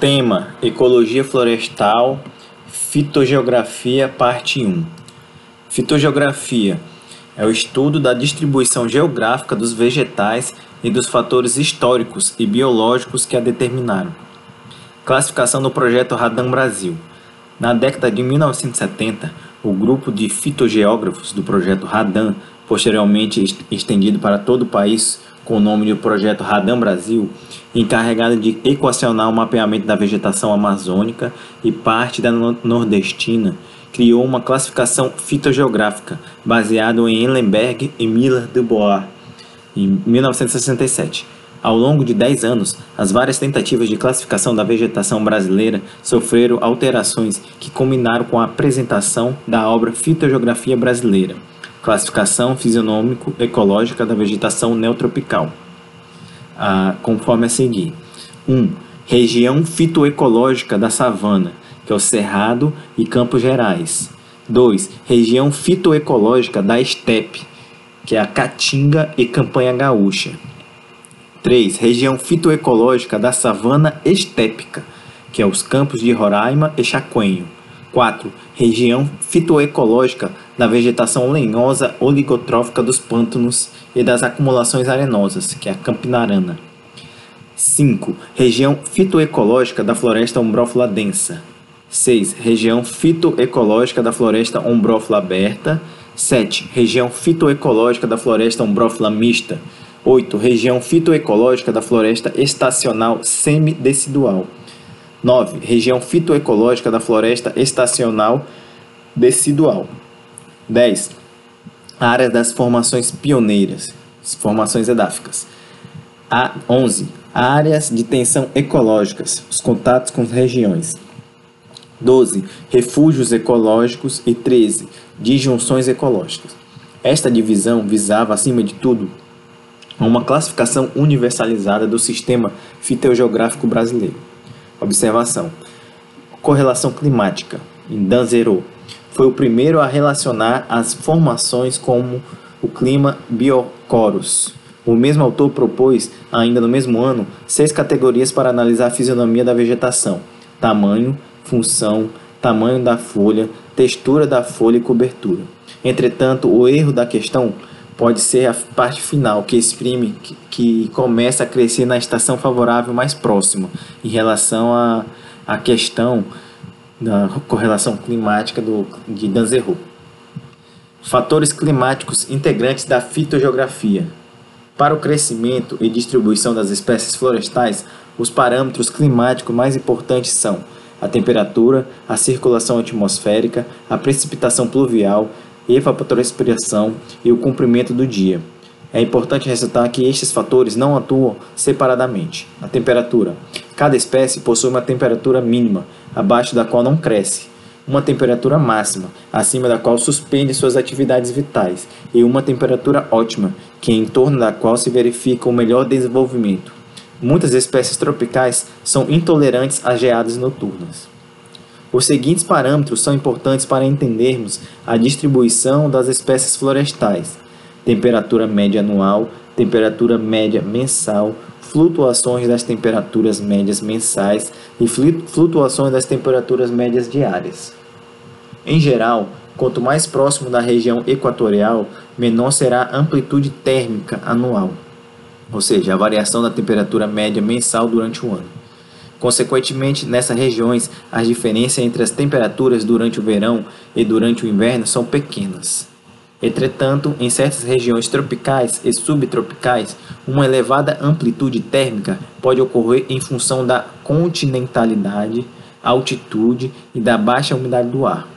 Tema: Ecologia Florestal, Fitogeografia, Parte 1. Fitogeografia é o estudo da distribuição geográfica dos vegetais e dos fatores históricos e biológicos que a determinaram. Classificação do projeto Radam Brasil. Na década de 1970, o grupo de fitogeógrafos do projeto Radam, posteriormente estendido para todo o país com o nome de Projeto Radam Brasil, encarregado de equacionar o mapeamento da vegetação amazônica e parte da nordestina, criou uma classificação fitogeográfica baseada em Ellenberg e Miller de Bois, em 1967. Ao longo de 10 anos, as várias tentativas de classificação da vegetação brasileira sofreram alterações que culminaram com a apresentação da obra Fitogeografia Brasileira, classificação fisionômico-ecológica da vegetação neotropical, ah, conforme a seguir. 1. Um, região fitoecológica da savana, que é o Cerrado e Campos Gerais. 2. Região fitoecológica da estepe, que é a Caatinga e Campanha Gaúcha. 3. Região fitoecológica da savana estépica, que é os campos de Roraima e Chacoenho. 4. Região fitoecológica da vegetação lenhosa oligotrófica dos pântanos e das acumulações arenosas, que é a campinarana. 5. Região fitoecológica da floresta ombrófila densa. 6. Região fitoecológica da floresta ombrófila aberta. 7. Região fitoecológica da floresta ombrófila mista. 8. Região fitoecológica da floresta estacional semidecidual. 9. Região fitoecológica da floresta estacional decidual. 10. Área das formações pioneiras, formações edáficas. A 11. Áreas de tensão ecológicas, os contatos com regiões. 12. Refúgios ecológicos e 13. Disjunções ecológicas. Esta divisão visava, acima de tudo, a uma classificação universalizada do sistema fitogeográfico brasileiro. Observação: correlação climática, em foi o primeiro a relacionar as formações como o clima biocoros. O mesmo autor propôs, ainda no mesmo ano, seis categorias para analisar a fisionomia da vegetação: tamanho, função, tamanho da folha, textura da folha e cobertura. Entretanto, o erro da questão pode ser a parte final, que exprime que, que começa a crescer na estação favorável mais próxima, em relação à a, a questão da correlação climática do, de Danzerot. Fatores climáticos integrantes da fitogeografia. Para o crescimento e distribuição das espécies florestais, os parâmetros climáticos mais importantes são a temperatura, a circulação atmosférica, a precipitação pluvial, evapotranspiração e o comprimento do dia. É importante ressaltar que estes fatores não atuam separadamente. A temperatura. Cada espécie possui uma temperatura mínima, abaixo da qual não cresce, uma temperatura máxima, acima da qual suspende suas atividades vitais, e uma temperatura ótima, que é em torno da qual se verifica o melhor desenvolvimento. Muitas espécies tropicais são intolerantes a geadas noturnas. Os seguintes parâmetros são importantes para entendermos a distribuição das espécies florestais: temperatura média anual, temperatura média mensal, flutuações das temperaturas médias mensais e flutuações das temperaturas médias diárias. Em geral, quanto mais próximo da região equatorial, menor será a amplitude térmica anual, ou seja, a variação da temperatura média mensal durante o ano. Consequentemente, nessas regiões, as diferenças entre as temperaturas durante o verão e durante o inverno são pequenas. Entretanto, em certas regiões tropicais e subtropicais, uma elevada amplitude térmica pode ocorrer em função da continentalidade, altitude e da baixa umidade do ar.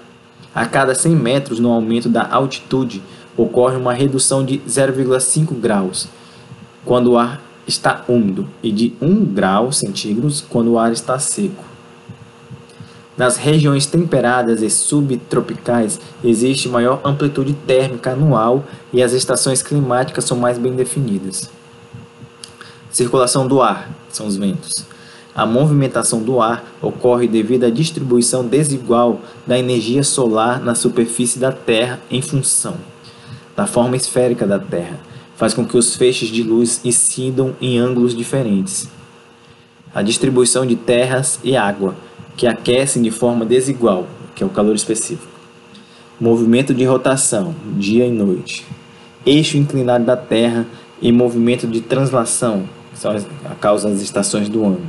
A cada 100 metros no aumento da altitude, ocorre uma redução de 0,5 graus quando o ar está úmido e de 1 grau centígrados quando o ar está seco. Nas regiões temperadas e subtropicais existe maior amplitude térmica anual e as estações climáticas são mais bem definidas. Circulação do ar são os ventos. A movimentação do ar ocorre devido à distribuição desigual da energia solar na superfície da Terra em função da forma esférica da Terra faz com que os feixes de luz incidam em ângulos diferentes. A distribuição de terras e água, que aquecem de forma desigual, que é o calor específico. Movimento de rotação, dia e noite. Eixo inclinado da Terra e movimento de translação, que são a causa das estações do ano.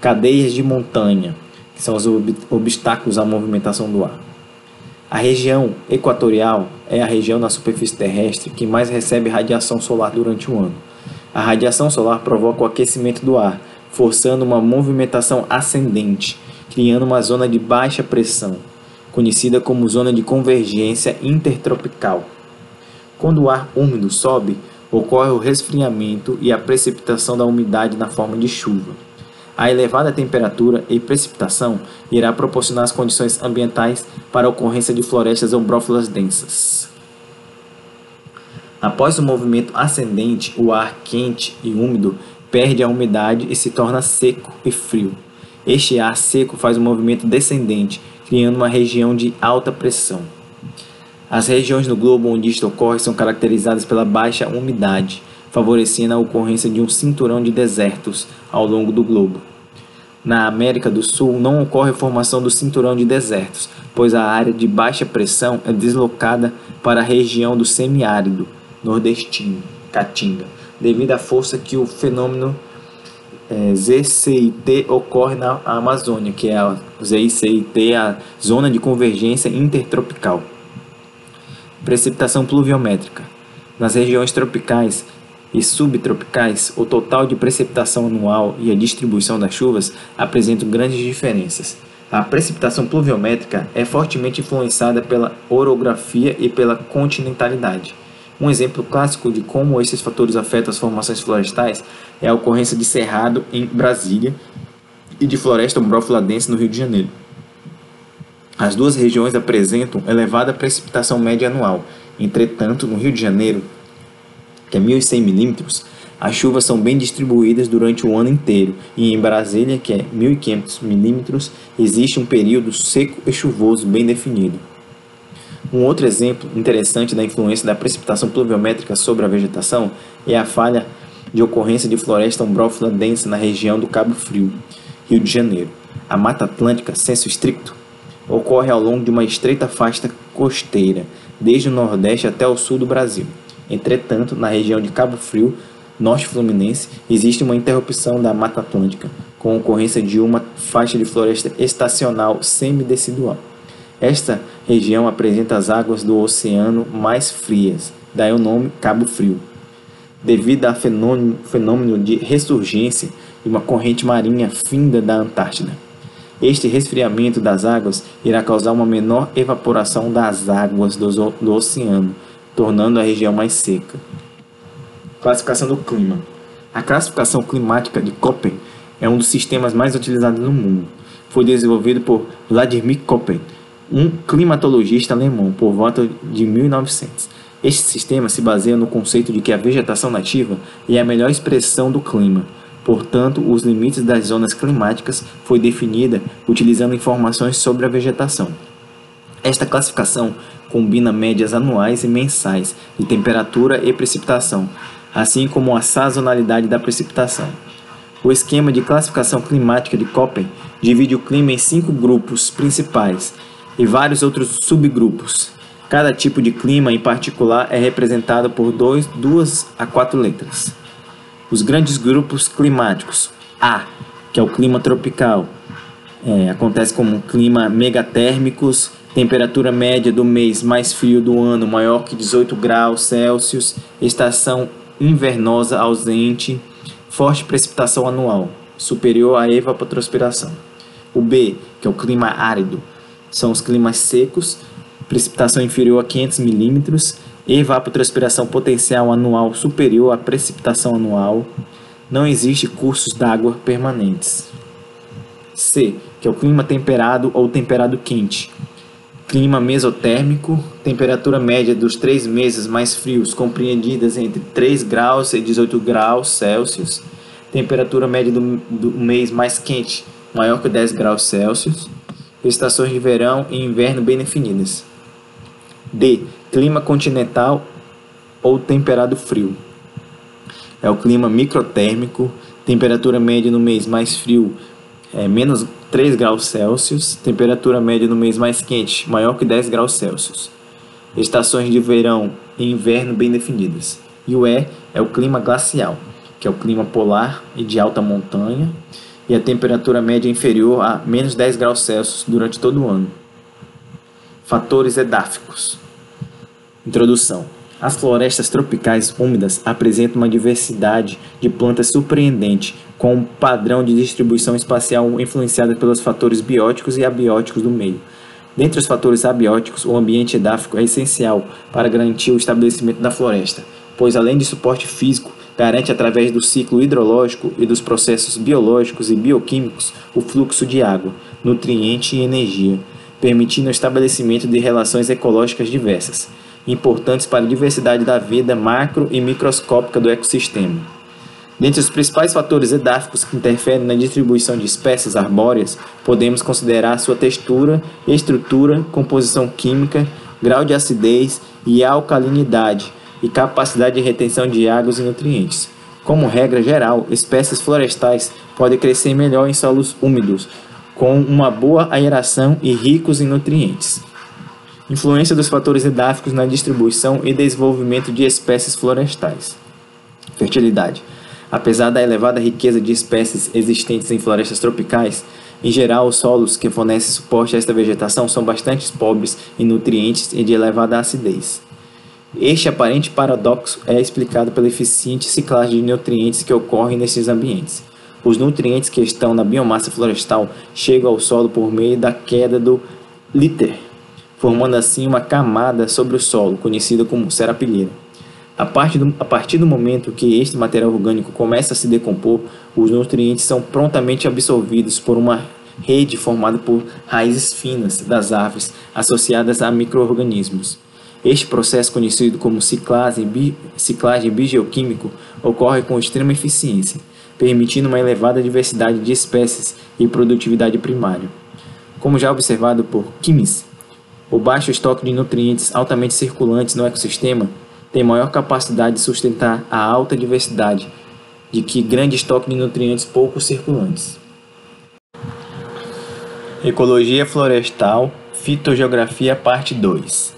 Cadeias de montanha, que são os ob obstáculos à movimentação do ar. A região equatorial é a região na superfície terrestre que mais recebe radiação solar durante o ano. A radiação solar provoca o aquecimento do ar, forçando uma movimentação ascendente, criando uma zona de baixa pressão, conhecida como zona de convergência intertropical. Quando o ar úmido sobe, ocorre o resfriamento e a precipitação da umidade na forma de chuva. A elevada temperatura e precipitação irá proporcionar as condições ambientais para a ocorrência de florestas ombrófilas densas. Após o movimento ascendente, o ar quente e úmido perde a umidade e se torna seco e frio. Este ar seco faz o movimento descendente, criando uma região de alta pressão. As regiões no globo onde isto ocorre são caracterizadas pela baixa umidade, favorecendo a ocorrência de um cinturão de desertos ao longo do globo. Na América do Sul não ocorre a formação do cinturão de desertos, pois a área de baixa pressão é deslocada para a região do semiárido nordestino, Caatinga, devido à força que o fenômeno é, ZCIT ocorre na Amazônia, que é a ZCIT, a Zona de Convergência Intertropical. Precipitação pluviométrica. Nas regiões tropicais, e subtropicais, o total de precipitação anual e a distribuição das chuvas apresentam grandes diferenças. A precipitação pluviométrica é fortemente influenciada pela orografia e pela continentalidade. Um exemplo clássico de como esses fatores afetam as formações florestais é a ocorrência de cerrado em Brasília e de floresta umbrófila densa no Rio de Janeiro. As duas regiões apresentam elevada precipitação média anual. Entretanto, no Rio de Janeiro, que é 1.100 milímetros, as chuvas são bem distribuídas durante o ano inteiro, e em Brasília, que é 1.500 milímetros, existe um período seco e chuvoso bem definido. Um outro exemplo interessante da influência da precipitação pluviométrica sobre a vegetação é a falha de ocorrência de floresta umbrófila densa na região do Cabo Frio, Rio de Janeiro. A Mata Atlântica, senso estricto, ocorre ao longo de uma estreita faixa costeira, desde o nordeste até o sul do Brasil. Entretanto, na região de Cabo Frio, norte fluminense, existe uma interrupção da Mata Atlântica, com ocorrência de uma faixa de floresta estacional semidecidual. Esta região apresenta as águas do oceano mais frias, daí o nome Cabo Frio, devido a fenômeno, de ressurgência de uma corrente marinha finda da Antártida. Este resfriamento das águas irá causar uma menor evaporação das águas do oceano, tornando a região mais seca. Classificação do clima. A classificação climática de Köppen é um dos sistemas mais utilizados no mundo. Foi desenvolvido por Vladimir Köppen, um climatologista alemão, por volta de 1900. Este sistema se baseia no conceito de que a vegetação nativa é a melhor expressão do clima. Portanto, os limites das zonas climáticas foi definida utilizando informações sobre a vegetação. Esta classificação combina médias anuais e mensais de temperatura e precipitação, assim como a sazonalidade da precipitação. O esquema de classificação climática de Köppen divide o clima em cinco grupos principais e vários outros subgrupos. Cada tipo de clima em particular é representado por dois, duas a quatro letras. Os grandes grupos climáticos A, que é o clima tropical, é, acontece como clima megatérmicos, temperatura média do mês mais frio do ano maior que 18 graus Celsius, estação invernosa ausente, forte precipitação anual, superior à evapotranspiração. O B, que é o clima árido, são os climas secos, precipitação inferior a 500 milímetros, evapotranspiração potencial anual superior à precipitação anual. Não existe cursos d'água permanentes. C, que é o clima temperado ou temperado quente, Clima mesotérmico, temperatura média dos três meses mais frios compreendidas entre 3 graus e 18 graus Celsius. Temperatura média do, do mês mais quente, maior que 10 graus Celsius. Estações de verão e inverno bem definidas. D. Clima continental ou temperado frio. É o clima microtérmico, Temperatura média no mês mais frio é menos 3 graus Celsius. Temperatura média no mês mais quente, maior que 10 graus Celsius. Estações de verão e inverno bem definidas. E o E é o clima glacial, que é o clima polar e de alta montanha, e a temperatura média é inferior a menos 10 graus Celsius durante todo o ano. Fatores edáficos. Introdução. As florestas tropicais úmidas apresentam uma diversidade de plantas surpreendente, com um padrão de distribuição espacial influenciada pelos fatores bióticos e abióticos do meio. Dentre os fatores abióticos, o ambiente edáfico é essencial para garantir o estabelecimento da floresta, pois além de suporte físico, garante através do ciclo hidrológico e dos processos biológicos e bioquímicos o fluxo de água, nutriente e energia, permitindo o estabelecimento de relações ecológicas diversas, importantes para a diversidade da vida macro e microscópica do ecossistema. Dentre os principais fatores edáficos que interferem na distribuição de espécies arbóreas, podemos considerar sua textura, estrutura, composição química, grau de acidez e alcalinidade e capacidade de retenção de águas e nutrientes. Como regra geral, espécies florestais podem crescer melhor em solos úmidos, com uma boa aeração e ricos em nutrientes. Influência dos fatores edáficos na distribuição e desenvolvimento de espécies florestais. Fertilidade. Apesar da elevada riqueza de espécies existentes em florestas tropicais, em geral, os solos que fornecem suporte a esta vegetação são bastante pobres em nutrientes e de elevada acidez. Este aparente paradoxo é explicado pela eficiente ciclagem de nutrientes que ocorre nesses ambientes. Os nutrientes que estão na biomassa florestal chegam ao solo por meio da queda do líter, formando assim uma camada sobre o solo, conhecida como serapilheira. A partir, do, a partir do momento que este material orgânico começa a se decompor, os nutrientes são prontamente absorvidos por uma rede formada por raízes finas das árvores associadas a microorganismos. Este processo, conhecido como ciclagem, bi, ciclagem bioquímico, ocorre com extrema eficiência, permitindo uma elevada diversidade de espécies e produtividade primária. Como já observado por Kimis, o baixo estoque de nutrientes altamente circulantes no ecossistema tem maior capacidade de sustentar a alta diversidade de que grande estoque de nutrientes pouco circulantes. Ecologia florestal, fitogeografia parte 2.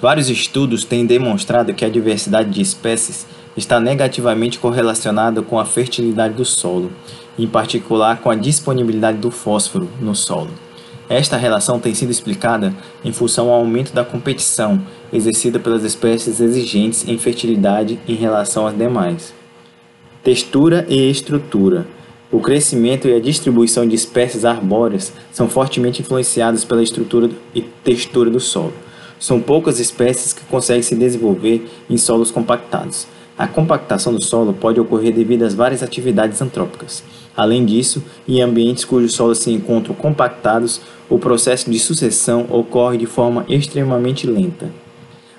Vários estudos têm demonstrado que a diversidade de espécies está negativamente correlacionada com a fertilidade do solo, em particular com a disponibilidade do fósforo no solo. Esta relação tem sido explicada em função ao aumento da competição exercida pelas espécies exigentes em fertilidade em relação às demais. Textura e estrutura. O crescimento e a distribuição de espécies arbóreas são fortemente influenciados pela estrutura e textura do solo. São poucas espécies que conseguem se desenvolver em solos compactados. A compactação do solo pode ocorrer devido às várias atividades antrópicas. Além disso, em ambientes cujos solos se encontram compactados, o processo de sucessão ocorre de forma extremamente lenta.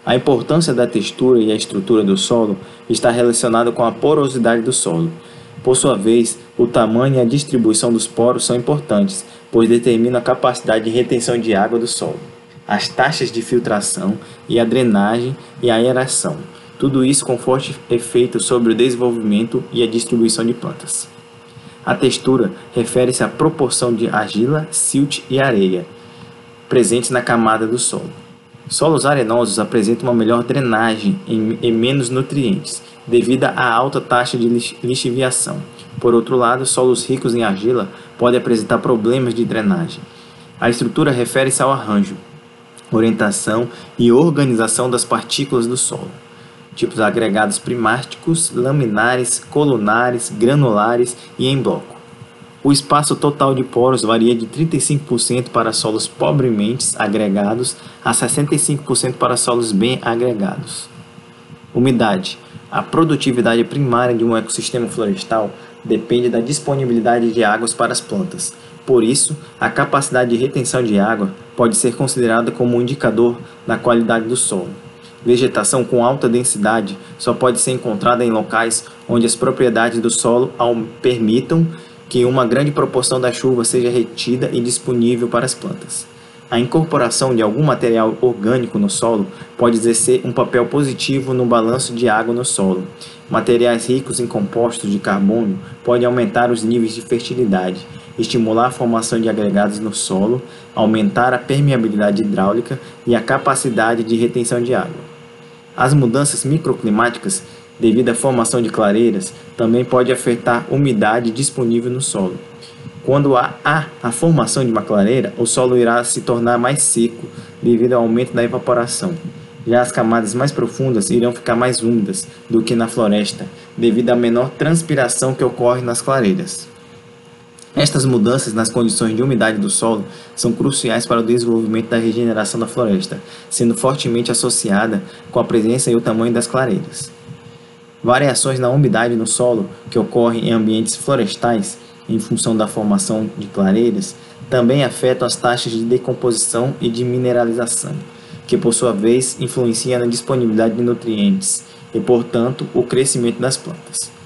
A importância da textura e a estrutura do solo está relacionada com a porosidade do solo. Por sua vez, o tamanho e a distribuição dos poros são importantes, pois determinam a capacidade de retenção de água do solo, as taxas de filtração e a drenagem e a aeração. Tudo isso com forte efeito sobre o desenvolvimento e a distribuição de plantas. A textura refere-se à proporção de argila, silt e areia presentes na camada do solo. Solos arenosos apresentam uma melhor drenagem e menos nutrientes, devido à alta taxa de lixiviação. Por outro lado, solos ricos em argila podem apresentar problemas de drenagem. A estrutura refere-se ao arranjo, orientação e organização das partículas do solo tipos agregados primáticos, laminares, colunares, granulares e em bloco. O espaço total de poros varia de 35% para solos pobremente agregados a 65% para solos bem agregados. Umidade. A produtividade primária de um ecossistema florestal depende da disponibilidade de águas para as plantas. Por isso, a capacidade de retenção de água pode ser considerada como um indicador da qualidade do solo. Vegetação com alta densidade só pode ser encontrada em locais onde as propriedades do solo permitam que uma grande proporção da chuva seja retida e disponível para as plantas. A incorporação de algum material orgânico no solo pode exercer um papel positivo no balanço de água no solo, materiais ricos em compostos de carbono podem aumentar os níveis de fertilidade, estimular a formação de agregados no solo, aumentar a permeabilidade hidráulica e a capacidade de retenção de água. As mudanças microclimáticas, devido à formação de clareiras, também podem afetar a umidade disponível no solo. Quando há a formação de uma clareira, o solo irá se tornar mais seco devido ao aumento da evaporação. Já as camadas mais profundas irão ficar mais úmidas do que na floresta, devido à menor transpiração que ocorre nas clareiras. Estas mudanças nas condições de umidade do solo são cruciais para o desenvolvimento da regeneração da floresta, sendo fortemente associada com a presença e o tamanho das clareiras. Variações na umidade no solo que ocorrem em ambientes florestais em função da formação de clareiras, também afetam as taxas de decomposição e de mineralização, que por sua vez influenciam na disponibilidade de nutrientes e, portanto, o crescimento das plantas.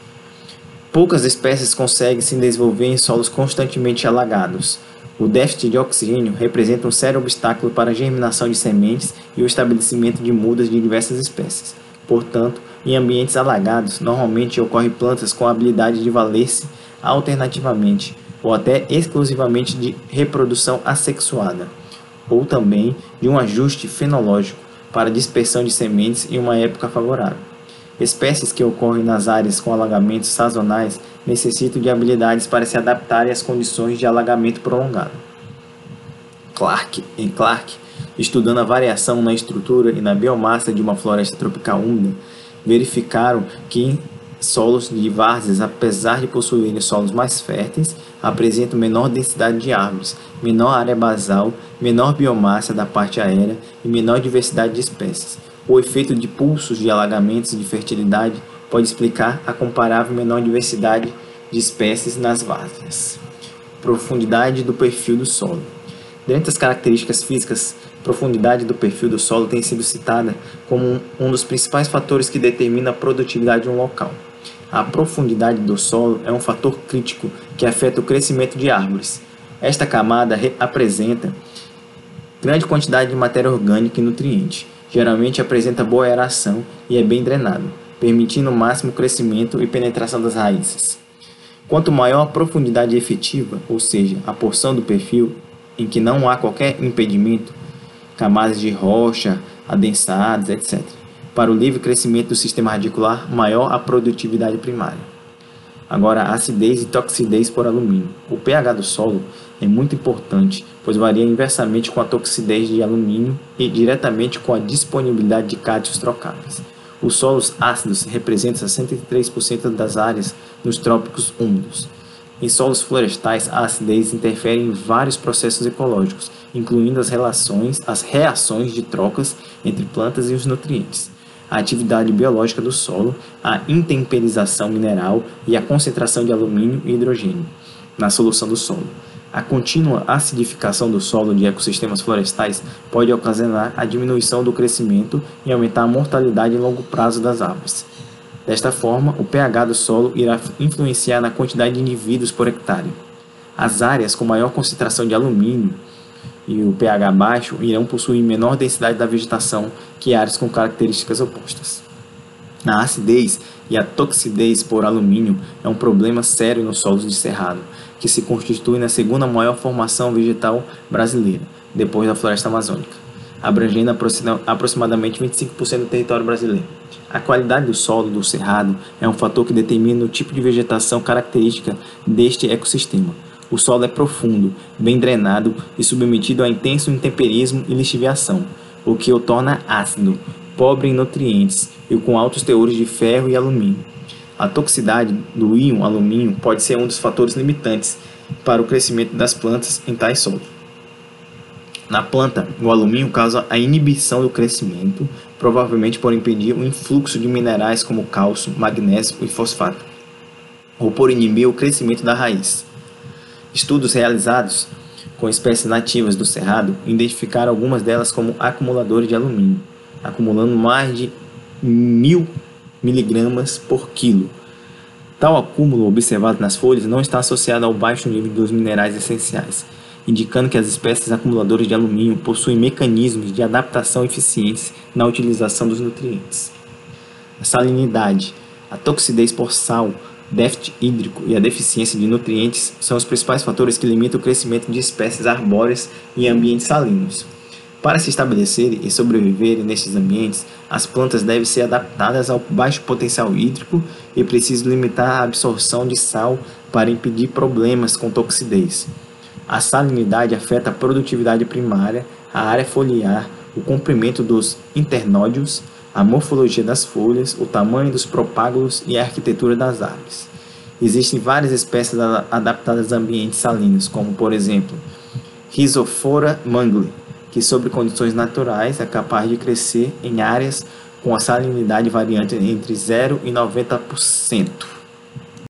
Poucas espécies conseguem se desenvolver em solos constantemente alagados. O déficit de oxigênio representa um sério obstáculo para a germinação de sementes e o estabelecimento de mudas de diversas espécies. Portanto, em ambientes alagados, normalmente ocorrem plantas com a habilidade de valer-se alternativamente ou até exclusivamente de reprodução assexuada, ou também de um ajuste fenológico para dispersão de sementes em uma época favorável. Espécies que ocorrem nas áreas com alagamentos sazonais necessitam de habilidades para se adaptarem às condições de alagamento prolongado. Clark, em Clark, estudando a variação na estrutura e na biomassa de uma floresta tropical úmida, verificaram que solos de várzeas, apesar de possuírem solos mais férteis, apresentam menor densidade de árvores, menor área basal, menor biomassa da parte aérea e menor diversidade de espécies. O efeito de pulsos de alagamentos de fertilidade pode explicar a comparável menor diversidade de espécies nas várzeas. Profundidade do perfil do solo. Dentre as características físicas, profundidade do perfil do solo tem sido citada como um dos principais fatores que determina a produtividade de um local. A profundidade do solo é um fator crítico que afeta o crescimento de árvores. Esta camada apresenta grande quantidade de matéria orgânica e nutriente. Geralmente apresenta boa aeração e é bem drenado, permitindo o máximo crescimento e penetração das raízes. Quanto maior a profundidade efetiva, ou seja, a porção do perfil em que não há qualquer impedimento, camadas de rocha, adensadas, etc para o livre crescimento do sistema radicular, maior a produtividade primária. Agora, acidez e toxidez por alumínio. O pH do solo é muito importante, pois varia inversamente com a toxidez de alumínio e diretamente com a disponibilidade de cátions trocáveis. Os solos ácidos representam 63% das áreas nos trópicos úmidos. Em solos florestais, a acidez interfere em vários processos ecológicos, incluindo as relações, as reações de trocas entre plantas e os nutrientes a atividade biológica do solo, a intemperização mineral e a concentração de alumínio e hidrogênio na solução do solo. A contínua acidificação do solo de ecossistemas florestais pode ocasionar a diminuição do crescimento e aumentar a mortalidade em longo prazo das árvores. Desta forma, o pH do solo irá influenciar na quantidade de indivíduos por hectare. As áreas com maior concentração de alumínio e o pH baixo irão possuir menor densidade da vegetação que áreas com características opostas. A acidez e a toxidez por alumínio é um problema sério nos solos de cerrado, que se constitui na segunda maior formação vegetal brasileira, depois da floresta amazônica, abrangendo aproximadamente 25% do território brasileiro. A qualidade do solo do cerrado é um fator que determina o tipo de vegetação característica deste ecossistema o solo é profundo, bem drenado e submetido a intenso intemperismo e lixiviação, o que o torna ácido, pobre em nutrientes e com altos teores de ferro e alumínio. A toxicidade do íon alumínio pode ser um dos fatores limitantes para o crescimento das plantas em tais solos. Na planta, o alumínio causa a inibição do crescimento, provavelmente por impedir o influxo de minerais como cálcio, magnésio e fosfato, ou por inibir o crescimento da raiz. Estudos realizados com espécies nativas do cerrado identificaram algumas delas como acumuladores de alumínio, acumulando mais de mil miligramas por quilo. Tal acúmulo observado nas folhas não está associado ao baixo nível dos minerais essenciais, indicando que as espécies acumuladoras de alumínio possuem mecanismos de adaptação eficientes na utilização dos nutrientes. A salinidade A toxidez por sal, déficit hídrico e a deficiência de nutrientes são os principais fatores que limitam o crescimento de espécies arbóreas em ambientes salinos. Para se estabelecerem e sobreviverem nestes ambientes, as plantas devem ser adaptadas ao baixo potencial hídrico e precisam limitar a absorção de sal para impedir problemas com toxidez. A salinidade afeta a produtividade primária, a área foliar, o comprimento dos internódios, a morfologia das folhas, o tamanho dos propágulos e a arquitetura das árvores. Existem várias espécies adaptadas a ambientes salinos, como por exemplo, Rhizophora mangle, que, sob condições naturais, é capaz de crescer em áreas com a salinidade variante entre 0 e 90%.